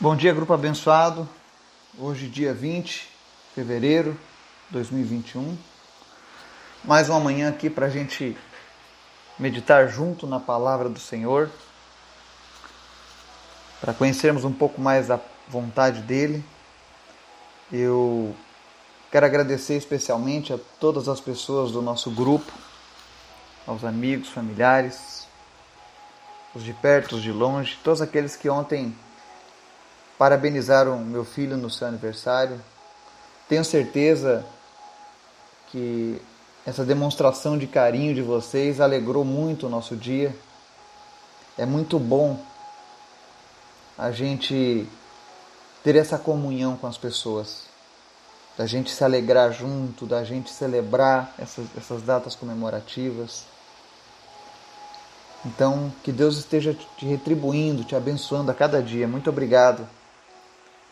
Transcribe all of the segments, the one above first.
Bom dia, grupo abençoado. Hoje, dia 20 de fevereiro de 2021. Mais uma manhã aqui para a gente meditar junto na palavra do Senhor, para conhecermos um pouco mais da vontade dele. Eu quero agradecer especialmente a todas as pessoas do nosso grupo, aos amigos, familiares, os de perto, os de longe, todos aqueles que ontem parabenizaram meu filho no seu aniversário. Tenho certeza que essa demonstração de carinho de vocês alegrou muito o nosso dia. É muito bom a gente ter essa comunhão com as pessoas, da gente se alegrar junto, da gente celebrar essas, essas datas comemorativas. Então, que Deus esteja te retribuindo, te abençoando a cada dia. Muito obrigado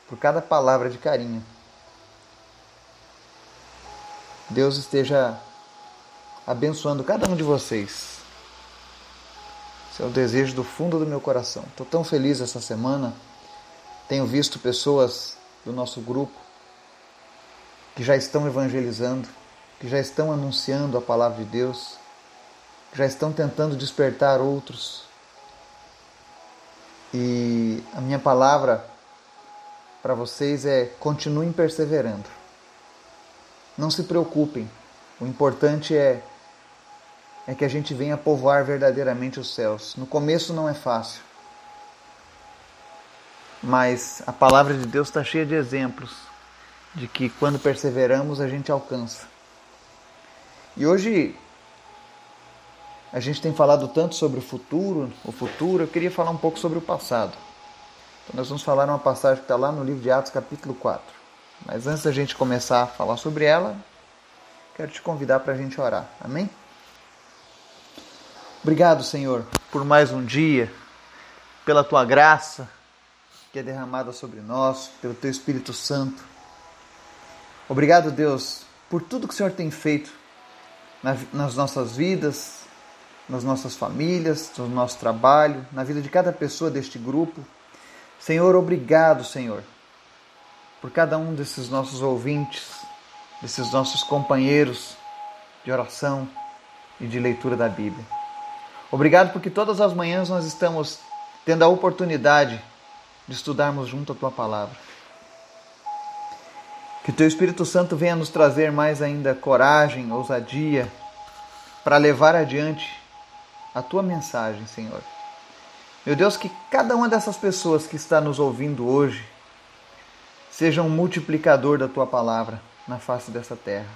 por cada palavra de carinho. Deus esteja abençoando cada um de vocês. Esse é o desejo do fundo do meu coração. Estou tão feliz essa semana. Tenho visto pessoas do nosso grupo que já estão evangelizando, que já estão anunciando a palavra de Deus, que já estão tentando despertar outros. E a minha palavra para vocês é continuem perseverando. Não se preocupem. O importante é é que a gente venha povoar verdadeiramente os céus. No começo não é fácil. Mas a palavra de Deus está cheia de exemplos de que quando perseveramos a gente alcança. E hoje a gente tem falado tanto sobre o futuro, o futuro, eu queria falar um pouco sobre o passado. Então nós vamos falar uma passagem que está lá no livro de Atos, capítulo 4. Mas antes da gente começar a falar sobre ela, quero te convidar para a gente orar. Amém? Obrigado, Senhor, por mais um dia, pela tua graça que é derramada sobre nós, pelo teu Espírito Santo. Obrigado, Deus, por tudo que o Senhor tem feito nas nossas vidas, nas nossas famílias, no nosso trabalho, na vida de cada pessoa deste grupo. Senhor, obrigado, Senhor, por cada um desses nossos ouvintes, desses nossos companheiros de oração e de leitura da Bíblia. Obrigado porque todas as manhãs nós estamos tendo a oportunidade de estudarmos junto a tua palavra. Que teu Espírito Santo venha nos trazer mais ainda coragem, ousadia para levar adiante a tua mensagem, Senhor. Meu Deus, que cada uma dessas pessoas que está nos ouvindo hoje seja um multiplicador da tua palavra na face dessa terra.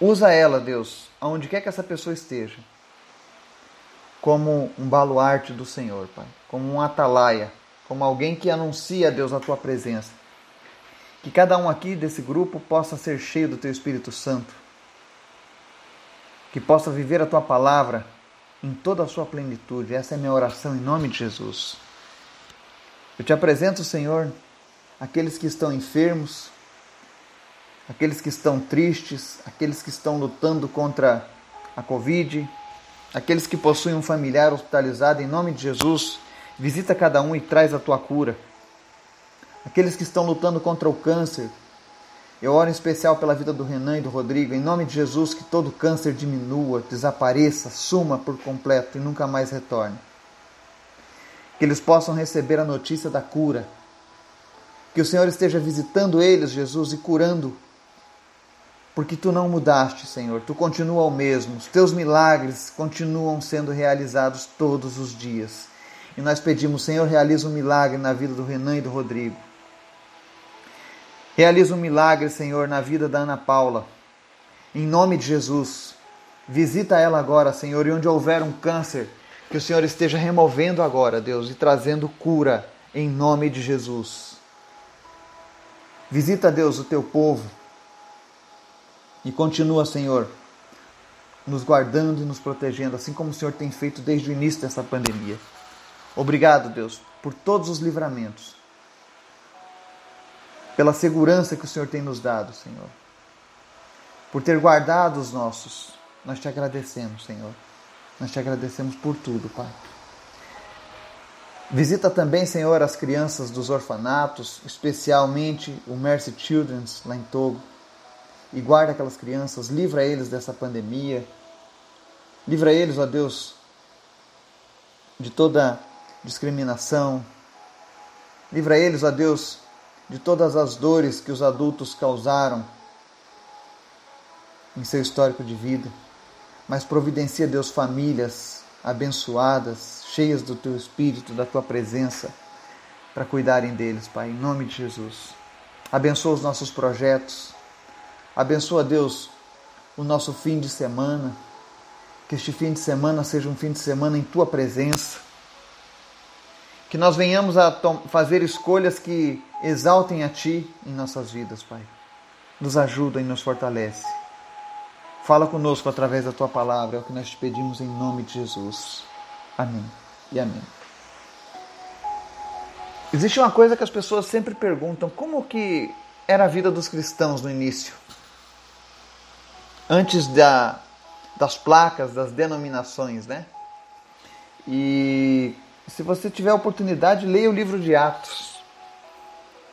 Usa ela, Deus, aonde quer que essa pessoa esteja, como um baluarte do Senhor, Pai, como um atalaia, como alguém que anuncia, Deus, a tua presença. Que cada um aqui desse grupo possa ser cheio do teu Espírito Santo, que possa viver a tua palavra em toda a sua plenitude. Essa é minha oração em nome de Jesus. Eu te apresento, Senhor, aqueles que estão enfermos, aqueles que estão tristes, aqueles que estão lutando contra a Covid, aqueles que possuem um familiar hospitalizado, em nome de Jesus, visita cada um e traz a tua cura. Aqueles que estão lutando contra o câncer, eu oro em especial pela vida do Renan e do Rodrigo, em nome de Jesus, que todo câncer diminua, desapareça, suma por completo e nunca mais retorne. Que eles possam receber a notícia da cura. Que o Senhor esteja visitando eles, Jesus, e curando. Porque tu não mudaste, Senhor, tu continua o mesmo. Os teus milagres continuam sendo realizados todos os dias. E nós pedimos, Senhor, realiza um milagre na vida do Renan e do Rodrigo. Realiza um milagre, Senhor, na vida da Ana Paula. Em nome de Jesus. Visita ela agora, Senhor, e onde houver um câncer, que o Senhor esteja removendo agora, Deus, e trazendo cura em nome de Jesus. Visita, Deus, o teu povo e continua, Senhor, nos guardando e nos protegendo, assim como o Senhor tem feito desde o início dessa pandemia. Obrigado, Deus, por todos os livramentos pela segurança que o Senhor tem nos dado, Senhor. Por ter guardado os nossos. Nós te agradecemos, Senhor. Nós te agradecemos por tudo, Pai. Visita também, Senhor, as crianças dos orfanatos, especialmente o Mercy Children's lá em Togo. E guarda aquelas crianças, livra eles dessa pandemia. Livra eles, ó Deus, de toda discriminação. Livra eles, ó Deus, de todas as dores que os adultos causaram em seu histórico de vida. Mas providencia, Deus, famílias abençoadas, cheias do teu espírito, da tua presença, para cuidarem deles, Pai, em nome de Jesus. Abençoa os nossos projetos. Abençoa, Deus, o nosso fim de semana. Que este fim de semana seja um fim de semana em tua presença. Que nós venhamos a fazer escolhas que exaltem a ti em nossas vidas, Pai. Nos ajuda e nos fortalece. Fala conosco através da tua palavra, é o que nós te pedimos em nome de Jesus. Amém e amém. Existe uma coisa que as pessoas sempre perguntam: como que era a vida dos cristãos no início? Antes da, das placas, das denominações, né? E se você tiver oportunidade, leia o livro de Atos.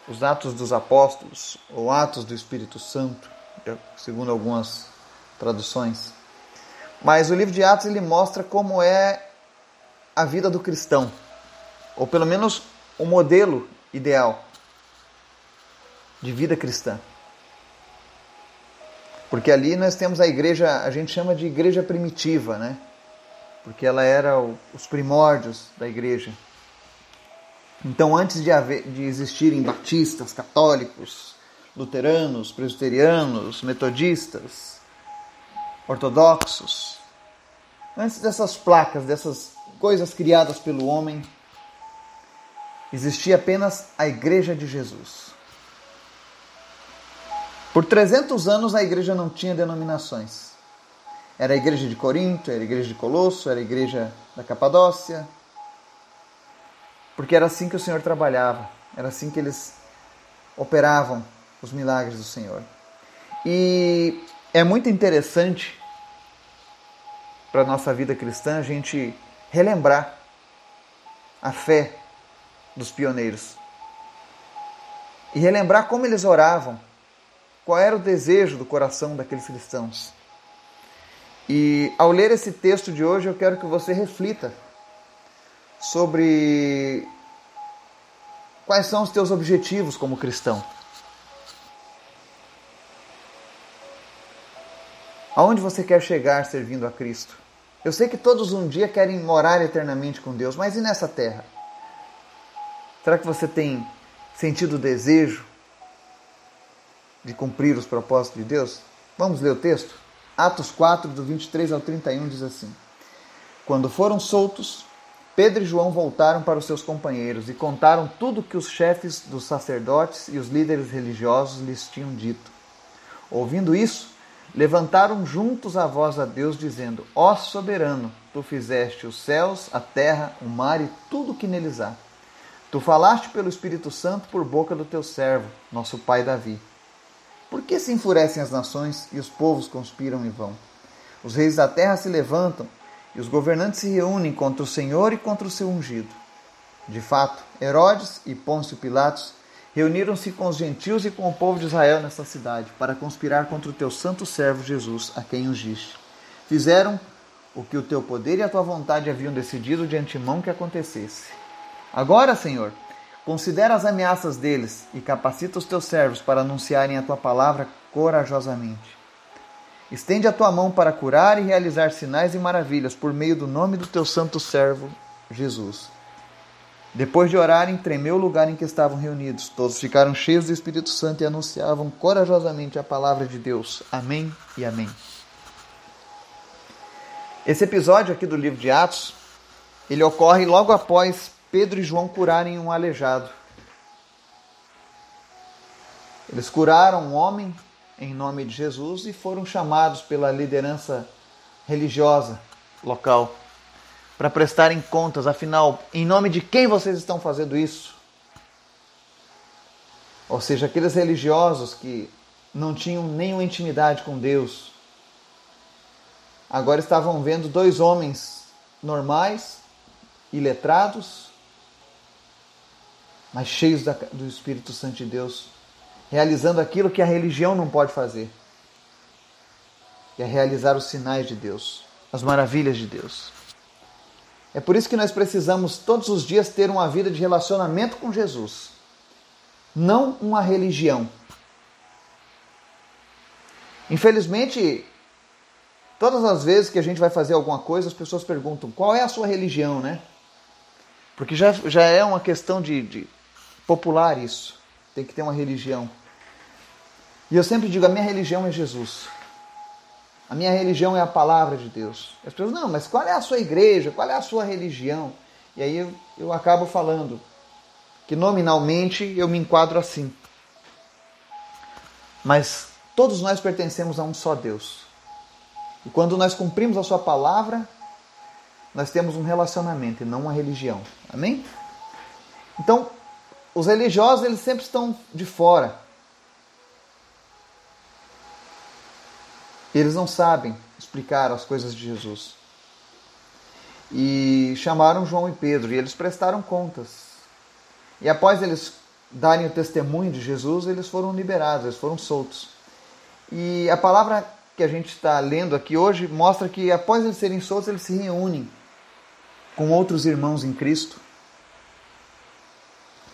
Os Atos dos Apóstolos, ou Atos do Espírito Santo, segundo algumas traduções. Mas o livro de Atos ele mostra como é a vida do cristão, ou pelo menos o modelo ideal de vida cristã. Porque ali nós temos a igreja, a gente chama de igreja primitiva, né? Porque ela era os primórdios da igreja. Então, antes de, haver, de existirem batistas, católicos, luteranos, presbiterianos, metodistas, ortodoxos. Antes dessas placas, dessas coisas criadas pelo homem, existia apenas a Igreja de Jesus. Por 300 anos a igreja não tinha denominações. Era a igreja de Corinto, era a igreja de Colosso, era a igreja da Capadócia. Porque era assim que o Senhor trabalhava, era assim que eles operavam os milagres do Senhor. E é muito interessante para a nossa vida cristã a gente relembrar a fé dos pioneiros e relembrar como eles oravam, qual era o desejo do coração daqueles cristãos. E ao ler esse texto de hoje, eu quero que você reflita sobre quais são os teus objetivos como cristão. Aonde você quer chegar servindo a Cristo? Eu sei que todos um dia querem morar eternamente com Deus, mas e nessa terra? Será que você tem sentido o desejo de cumprir os propósitos de Deus? Vamos ler o texto? Atos 4, do 23 ao 31 diz assim: Quando foram soltos, Pedro e João voltaram para os seus companheiros e contaram tudo que os chefes dos sacerdotes e os líderes religiosos lhes tinham dito. Ouvindo isso, levantaram juntos a voz a Deus, dizendo: Ó soberano, tu fizeste os céus, a terra, o mar e tudo o que neles há. Tu falaste pelo Espírito Santo por boca do teu servo, nosso pai Davi. Por que se enfurecem as nações e os povos conspiram em vão? Os reis da terra se levantam e os governantes se reúnem contra o Senhor e contra o seu ungido. De fato, Herodes e Pôncio Pilatos reuniram-se com os gentios e com o povo de Israel nesta cidade, para conspirar contra o teu santo servo Jesus, a quem ungiste. Fizeram o que o teu poder e a tua vontade haviam decidido de antemão que acontecesse. Agora, Senhor, considera as ameaças deles e capacita os teus servos para anunciarem a tua palavra corajosamente. Estende a tua mão para curar e realizar sinais e maravilhas por meio do nome do teu santo servo Jesus. Depois de orarem, tremeu o lugar em que estavam reunidos. Todos ficaram cheios do Espírito Santo e anunciavam corajosamente a palavra de Deus. Amém e amém. Esse episódio aqui do livro de Atos, ele ocorre logo após Pedro e João curarem um aleijado. Eles curaram um homem em nome de Jesus e foram chamados pela liderança religiosa local para prestarem contas, afinal, em nome de quem vocês estão fazendo isso? Ou seja, aqueles religiosos que não tinham nenhuma intimidade com Deus, agora estavam vendo dois homens normais, iletrados, mas cheios do Espírito Santo de Deus, realizando aquilo que a religião não pode fazer, que é realizar os sinais de Deus, as maravilhas de Deus. É por isso que nós precisamos todos os dias ter uma vida de relacionamento com Jesus, não uma religião. Infelizmente, todas as vezes que a gente vai fazer alguma coisa, as pessoas perguntam qual é a sua religião, né? Porque já, já é uma questão de, de popular isso. Tem que ter uma religião. E eu sempre digo: a minha religião é Jesus. A minha religião é a palavra de Deus. As pessoas, não, mas qual é a sua igreja? Qual é a sua religião? E aí eu, eu acabo falando que nominalmente eu me enquadro assim. Mas todos nós pertencemos a um só Deus. E quando nós cumprimos a sua palavra, nós temos um relacionamento e não uma religião. Amém? Então, os religiosos eles sempre estão de fora. Eles não sabem explicar as coisas de Jesus. E chamaram João e Pedro e eles prestaram contas. E após eles darem o testemunho de Jesus, eles foram liberados, eles foram soltos. E a palavra que a gente está lendo aqui hoje mostra que após eles serem soltos, eles se reúnem com outros irmãos em Cristo,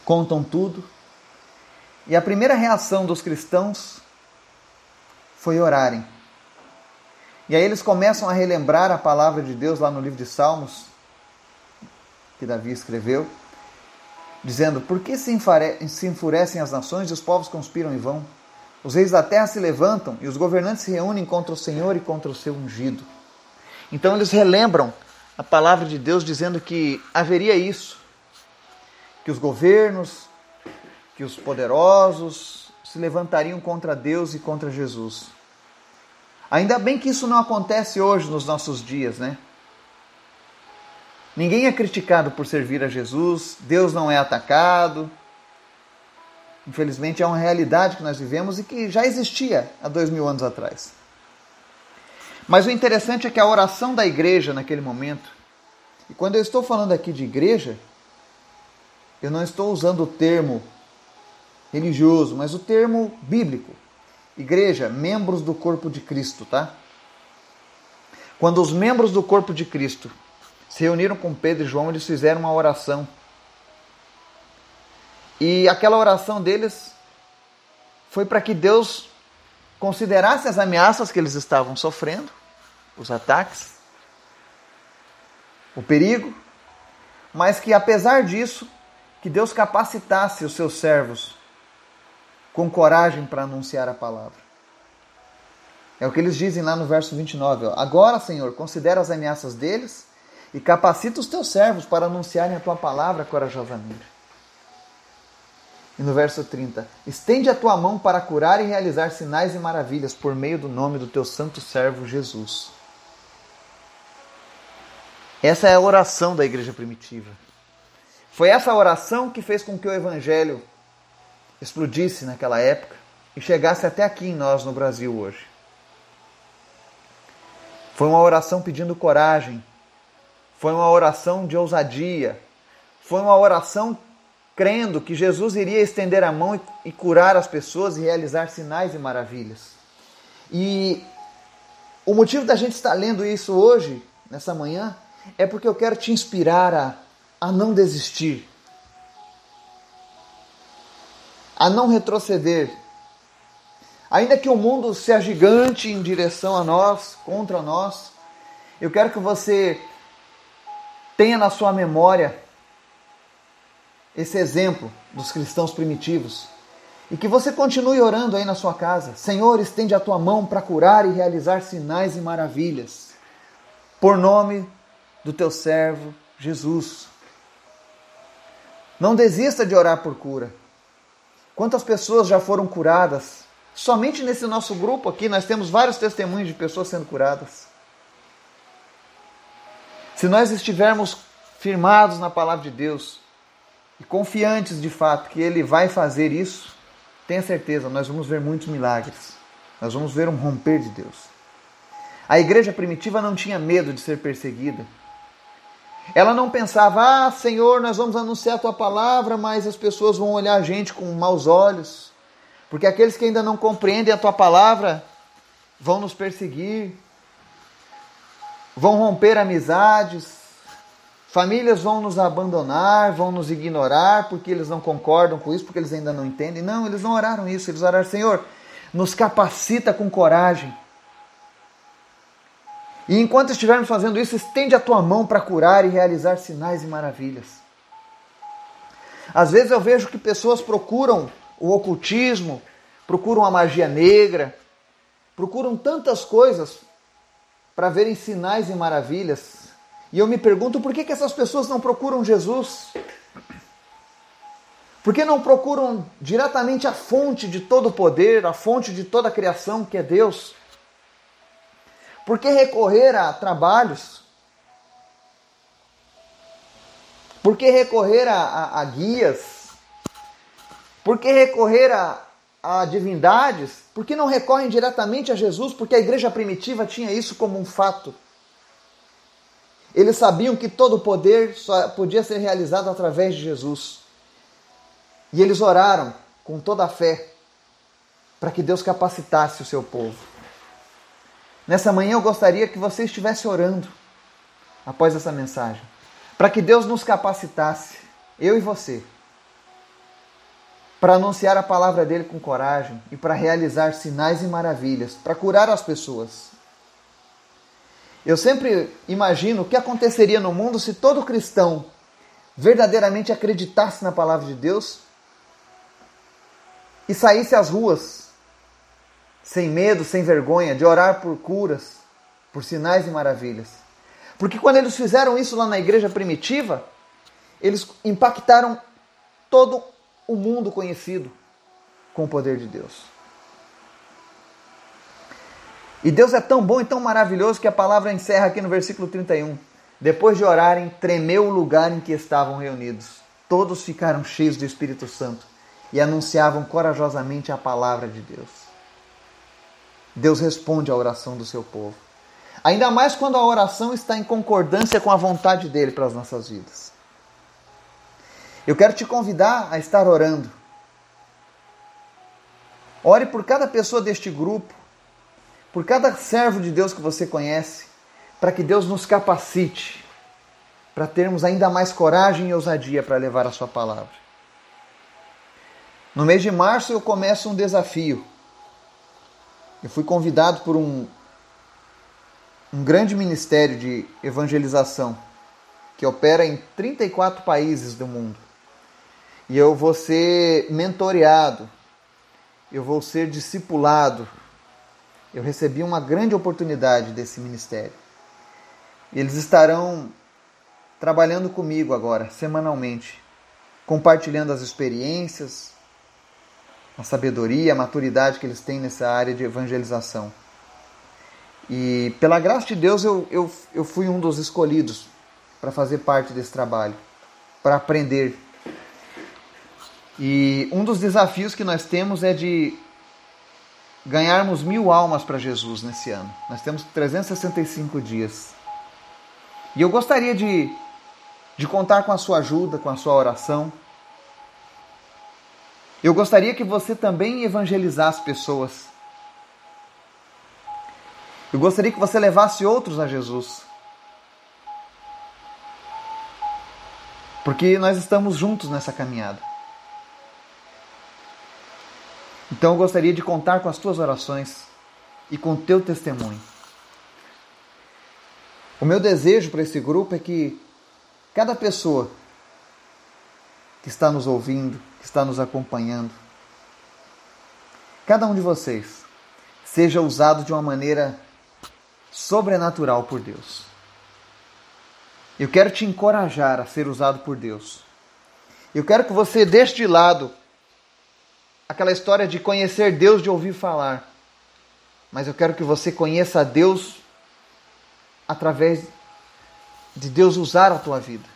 contam tudo. E a primeira reação dos cristãos foi orarem. E aí eles começam a relembrar a palavra de Deus lá no livro de Salmos, que Davi escreveu, dizendo: Por que se enfurecem as nações e os povos conspiram em vão? Os reis da terra se levantam e os governantes se reúnem contra o Senhor e contra o seu ungido. Então eles relembram a palavra de Deus dizendo que haveria isso, que os governos, que os poderosos se levantariam contra Deus e contra Jesus. Ainda bem que isso não acontece hoje nos nossos dias, né? Ninguém é criticado por servir a Jesus, Deus não é atacado. Infelizmente é uma realidade que nós vivemos e que já existia há dois mil anos atrás. Mas o interessante é que a oração da igreja naquele momento, e quando eu estou falando aqui de igreja, eu não estou usando o termo religioso, mas o termo bíblico. Igreja, membros do corpo de Cristo, tá? Quando os membros do corpo de Cristo se reuniram com Pedro e João, eles fizeram uma oração. E aquela oração deles foi para que Deus considerasse as ameaças que eles estavam sofrendo, os ataques, o perigo, mas que apesar disso, que Deus capacitasse os seus servos com coragem para anunciar a palavra. É o que eles dizem lá no verso 29. Ó. Agora, Senhor, considera as ameaças deles e capacita os teus servos para anunciarem a tua palavra corajosamente. E no verso 30, estende a tua mão para curar e realizar sinais e maravilhas por meio do nome do teu santo servo Jesus. Essa é a oração da igreja primitiva. Foi essa oração que fez com que o evangelho explodisse naquela época e chegasse até aqui em nós no Brasil hoje. Foi uma oração pedindo coragem, foi uma oração de ousadia, foi uma oração crendo que Jesus iria estender a mão e curar as pessoas e realizar sinais e maravilhas. E o motivo da gente estar lendo isso hoje, nessa manhã, é porque eu quero te inspirar a, a não desistir, a não retroceder. Ainda que o mundo seja gigante em direção a nós, contra nós, eu quero que você tenha na sua memória esse exemplo dos cristãos primitivos. E que você continue orando aí na sua casa. Senhor, estende a tua mão para curar e realizar sinais e maravilhas. Por nome do teu servo Jesus. Não desista de orar por cura. Quantas pessoas já foram curadas? Somente nesse nosso grupo aqui nós temos vários testemunhos de pessoas sendo curadas. Se nós estivermos firmados na palavra de Deus, e confiantes de fato que Ele vai fazer isso, tenha certeza, nós vamos ver muitos milagres. Nós vamos ver um romper de Deus. A igreja primitiva não tinha medo de ser perseguida. Ela não pensava, ah, Senhor, nós vamos anunciar a tua palavra, mas as pessoas vão olhar a gente com maus olhos, porque aqueles que ainda não compreendem a tua palavra vão nos perseguir, vão romper amizades, famílias vão nos abandonar, vão nos ignorar, porque eles não concordam com isso, porque eles ainda não entendem. Não, eles não oraram isso, eles oraram, Senhor, nos capacita com coragem e enquanto estivermos fazendo isso, estende a tua mão para curar e realizar sinais e maravilhas. Às vezes eu vejo que pessoas procuram o ocultismo, procuram a magia negra, procuram tantas coisas para verem sinais e maravilhas. E eu me pergunto por que, que essas pessoas não procuram Jesus? Por que não procuram diretamente a fonte de todo o poder, a fonte de toda a criação, que é Deus? Por que recorrer a trabalhos? Por que recorrer a, a, a guias? Por que recorrer a, a divindades? Por que não recorrem diretamente a Jesus? Porque a igreja primitiva tinha isso como um fato. Eles sabiam que todo o poder só podia ser realizado através de Jesus. E eles oraram com toda a fé para que Deus capacitasse o seu povo. Nessa manhã eu gostaria que você estivesse orando após essa mensagem, para que Deus nos capacitasse, eu e você, para anunciar a palavra dele com coragem e para realizar sinais e maravilhas, para curar as pessoas. Eu sempre imagino o que aconteceria no mundo se todo cristão verdadeiramente acreditasse na palavra de Deus e saísse às ruas sem medo, sem vergonha, de orar por curas, por sinais e maravilhas. Porque quando eles fizeram isso lá na igreja primitiva, eles impactaram todo o mundo conhecido com o poder de Deus. E Deus é tão bom e tão maravilhoso que a palavra encerra aqui no versículo 31. Depois de orarem, tremeu o lugar em que estavam reunidos. Todos ficaram cheios do Espírito Santo e anunciavam corajosamente a palavra de Deus. Deus responde à oração do seu povo. Ainda mais quando a oração está em concordância com a vontade dele para as nossas vidas. Eu quero te convidar a estar orando. Ore por cada pessoa deste grupo, por cada servo de Deus que você conhece, para que Deus nos capacite para termos ainda mais coragem e ousadia para levar a sua palavra. No mês de março eu começo um desafio eu fui convidado por um, um grande ministério de evangelização que opera em 34 países do mundo. E eu vou ser mentoreado, eu vou ser discipulado. Eu recebi uma grande oportunidade desse ministério. Eles estarão trabalhando comigo agora, semanalmente, compartilhando as experiências, a sabedoria, a maturidade que eles têm nessa área de evangelização. E pela graça de Deus eu, eu, eu fui um dos escolhidos para fazer parte desse trabalho, para aprender. E um dos desafios que nós temos é de ganharmos mil almas para Jesus nesse ano. Nós temos 365 dias. E eu gostaria de, de contar com a sua ajuda, com a sua oração eu gostaria que você também evangelizasse pessoas. Eu gostaria que você levasse outros a Jesus. Porque nós estamos juntos nessa caminhada. Então eu gostaria de contar com as tuas orações e com o teu testemunho. O meu desejo para esse grupo é que cada pessoa que está nos ouvindo, que está nos acompanhando. Cada um de vocês seja usado de uma maneira sobrenatural por Deus. Eu quero te encorajar a ser usado por Deus. Eu quero que você deixe de lado aquela história de conhecer Deus de ouvir falar. Mas eu quero que você conheça a Deus através de Deus usar a tua vida.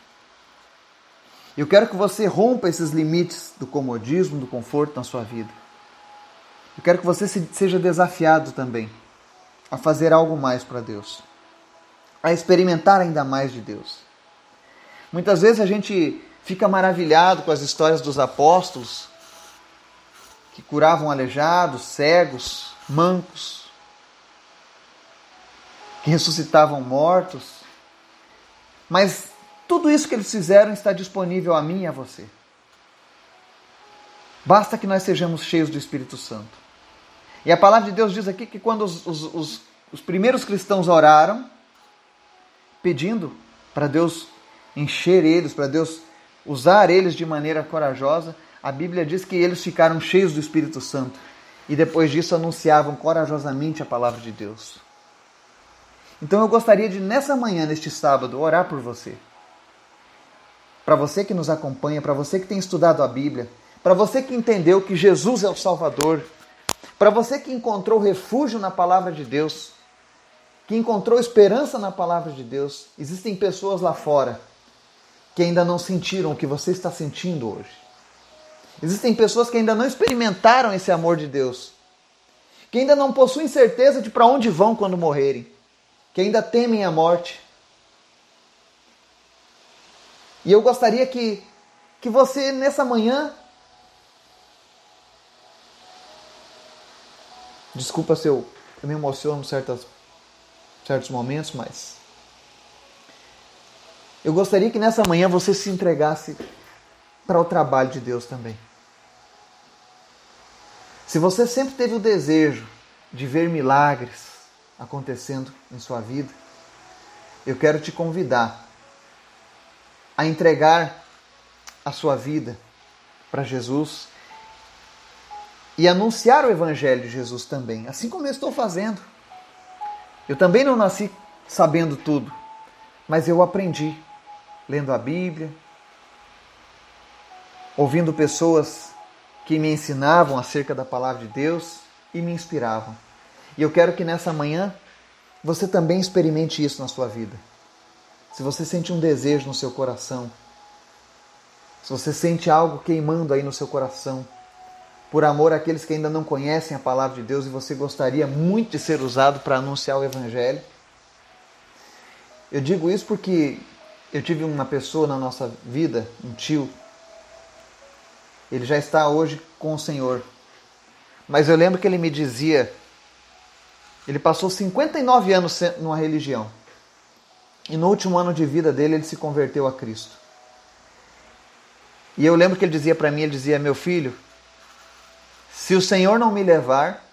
Eu quero que você rompa esses limites do comodismo, do conforto na sua vida. Eu quero que você seja desafiado também a fazer algo mais para Deus, a experimentar ainda mais de Deus. Muitas vezes a gente fica maravilhado com as histórias dos apóstolos que curavam aleijados, cegos, mancos, que ressuscitavam mortos. Mas tudo isso que eles fizeram está disponível a mim e a você. Basta que nós sejamos cheios do Espírito Santo. E a palavra de Deus diz aqui que quando os, os, os, os primeiros cristãos oraram, pedindo para Deus encher eles, para Deus usar eles de maneira corajosa, a Bíblia diz que eles ficaram cheios do Espírito Santo e depois disso anunciavam corajosamente a palavra de Deus. Então eu gostaria de, nessa manhã, neste sábado, orar por você. Para você que nos acompanha, para você que tem estudado a Bíblia, para você que entendeu que Jesus é o Salvador, para você que encontrou refúgio na palavra de Deus, que encontrou esperança na palavra de Deus, existem pessoas lá fora que ainda não sentiram o que você está sentindo hoje. Existem pessoas que ainda não experimentaram esse amor de Deus, que ainda não possuem certeza de para onde vão quando morrerem, que ainda temem a morte. E eu gostaria que, que você, nessa manhã, desculpa se eu, eu me emociono em certas, certos momentos, mas eu gostaria que nessa manhã você se entregasse para o trabalho de Deus também. Se você sempre teve o desejo de ver milagres acontecendo em sua vida, eu quero te convidar a entregar a sua vida para Jesus e anunciar o Evangelho de Jesus também, assim como eu estou fazendo. Eu também não nasci sabendo tudo, mas eu aprendi lendo a Bíblia, ouvindo pessoas que me ensinavam acerca da palavra de Deus e me inspiravam. E eu quero que nessa manhã você também experimente isso na sua vida. Se você sente um desejo no seu coração, se você sente algo queimando aí no seu coração, por amor àqueles que ainda não conhecem a palavra de Deus e você gostaria muito de ser usado para anunciar o Evangelho, eu digo isso porque eu tive uma pessoa na nossa vida, um tio, ele já está hoje com o Senhor. Mas eu lembro que ele me dizia, ele passou 59 anos numa religião. E no último ano de vida dele ele se converteu a Cristo. E eu lembro que ele dizia para mim, ele dizia: "Meu filho, se o Senhor não me levar,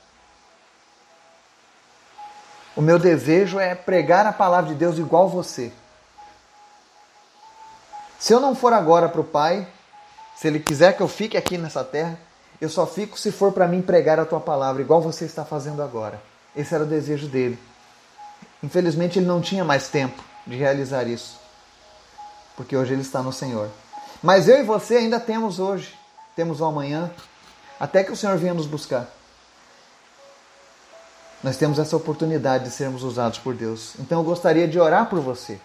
o meu desejo é pregar a palavra de Deus igual você. Se eu não for agora para o Pai, se Ele quiser que eu fique aqui nessa terra, eu só fico se for para mim pregar a tua palavra, igual você está fazendo agora. Esse era o desejo dele. Infelizmente, ele não tinha mais tempo de realizar isso, porque hoje ele está no Senhor. Mas eu e você ainda temos hoje, temos o amanhã, até que o Senhor venha nos buscar. Nós temos essa oportunidade de sermos usados por Deus. Então eu gostaria de orar por você.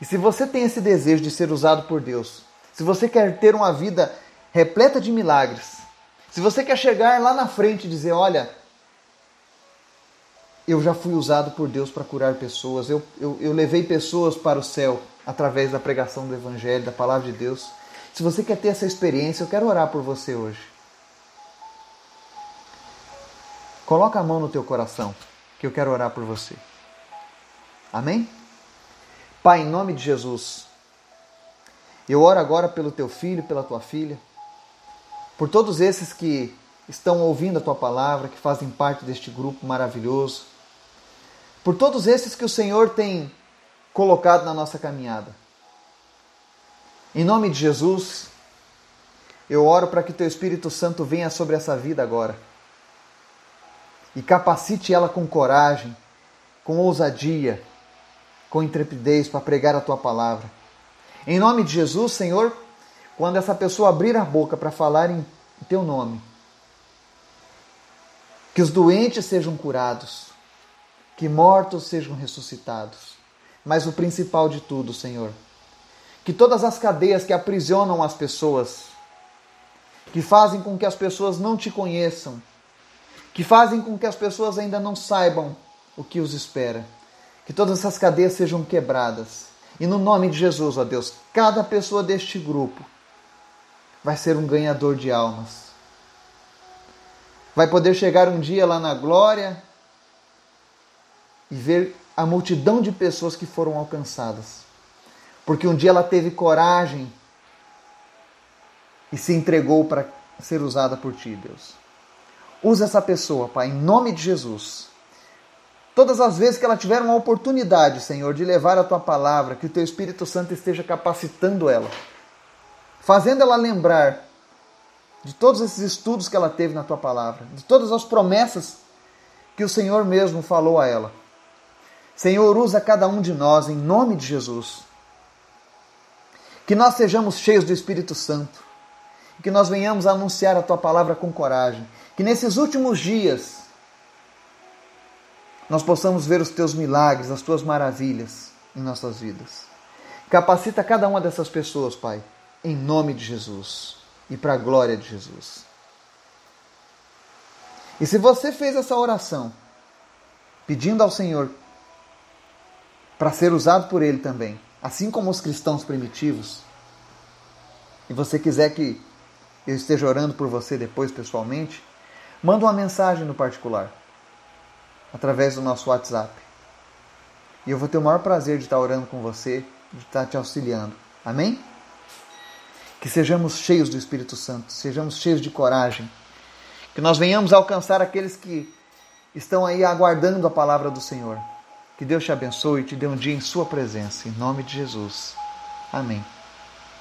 E se você tem esse desejo de ser usado por Deus, se você quer ter uma vida repleta de milagres, se você quer chegar lá na frente e dizer: Olha, eu já fui usado por Deus para curar pessoas, eu, eu, eu levei pessoas para o céu através da pregação do Evangelho, da palavra de Deus. Se você quer ter essa experiência, eu quero orar por você hoje. Coloca a mão no teu coração, que eu quero orar por você. Amém? Pai, em nome de Jesus, eu oro agora pelo teu filho, pela tua filha, por todos esses que estão ouvindo a tua palavra, que fazem parte deste grupo maravilhoso, por todos esses que o Senhor tem colocado na nossa caminhada. Em nome de Jesus, eu oro para que teu Espírito Santo venha sobre essa vida agora e capacite ela com coragem, com ousadia, com intrepidez para pregar a tua palavra. Em nome de Jesus, Senhor, quando essa pessoa abrir a boca para falar em teu nome, que os doentes sejam curados, que mortos sejam ressuscitados, mas o principal de tudo, Senhor, que todas as cadeias que aprisionam as pessoas, que fazem com que as pessoas não te conheçam, que fazem com que as pessoas ainda não saibam o que os espera, que todas essas cadeias sejam quebradas E no nome de Jesus, ó Deus, cada pessoa deste grupo vai ser um ganhador de almas. Vai poder chegar um dia lá na glória e ver a multidão de pessoas que foram alcançadas. Porque um dia ela teve coragem e se entregou para ser usada por ti, Deus. Usa essa pessoa, Pai, em nome de Jesus. Todas as vezes que ela tiver uma oportunidade, Senhor, de levar a tua palavra, que o teu Espírito Santo esteja capacitando ela, fazendo ela lembrar de todos esses estudos que ela teve na tua palavra, de todas as promessas que o Senhor mesmo falou a ela. Senhor, usa cada um de nós em nome de Jesus. Que nós sejamos cheios do Espírito Santo que nós venhamos a anunciar a tua palavra com coragem. Que nesses últimos dias nós possamos ver os teus milagres, as tuas maravilhas em nossas vidas. Capacita cada uma dessas pessoas, Pai, em nome de Jesus e para a glória de Jesus. E se você fez essa oração, pedindo ao Senhor para ser usado por Ele também, assim como os cristãos primitivos, e você quiser que eu esteja orando por você depois pessoalmente, manda uma mensagem no particular, através do nosso WhatsApp. E eu vou ter o maior prazer de estar orando com você, de estar te auxiliando. Amém? Que sejamos cheios do Espírito Santo, sejamos cheios de coragem, que nós venhamos alcançar aqueles que estão aí aguardando a palavra do Senhor. Que Deus te abençoe e te dê um dia em Sua presença, em nome de Jesus. Amém.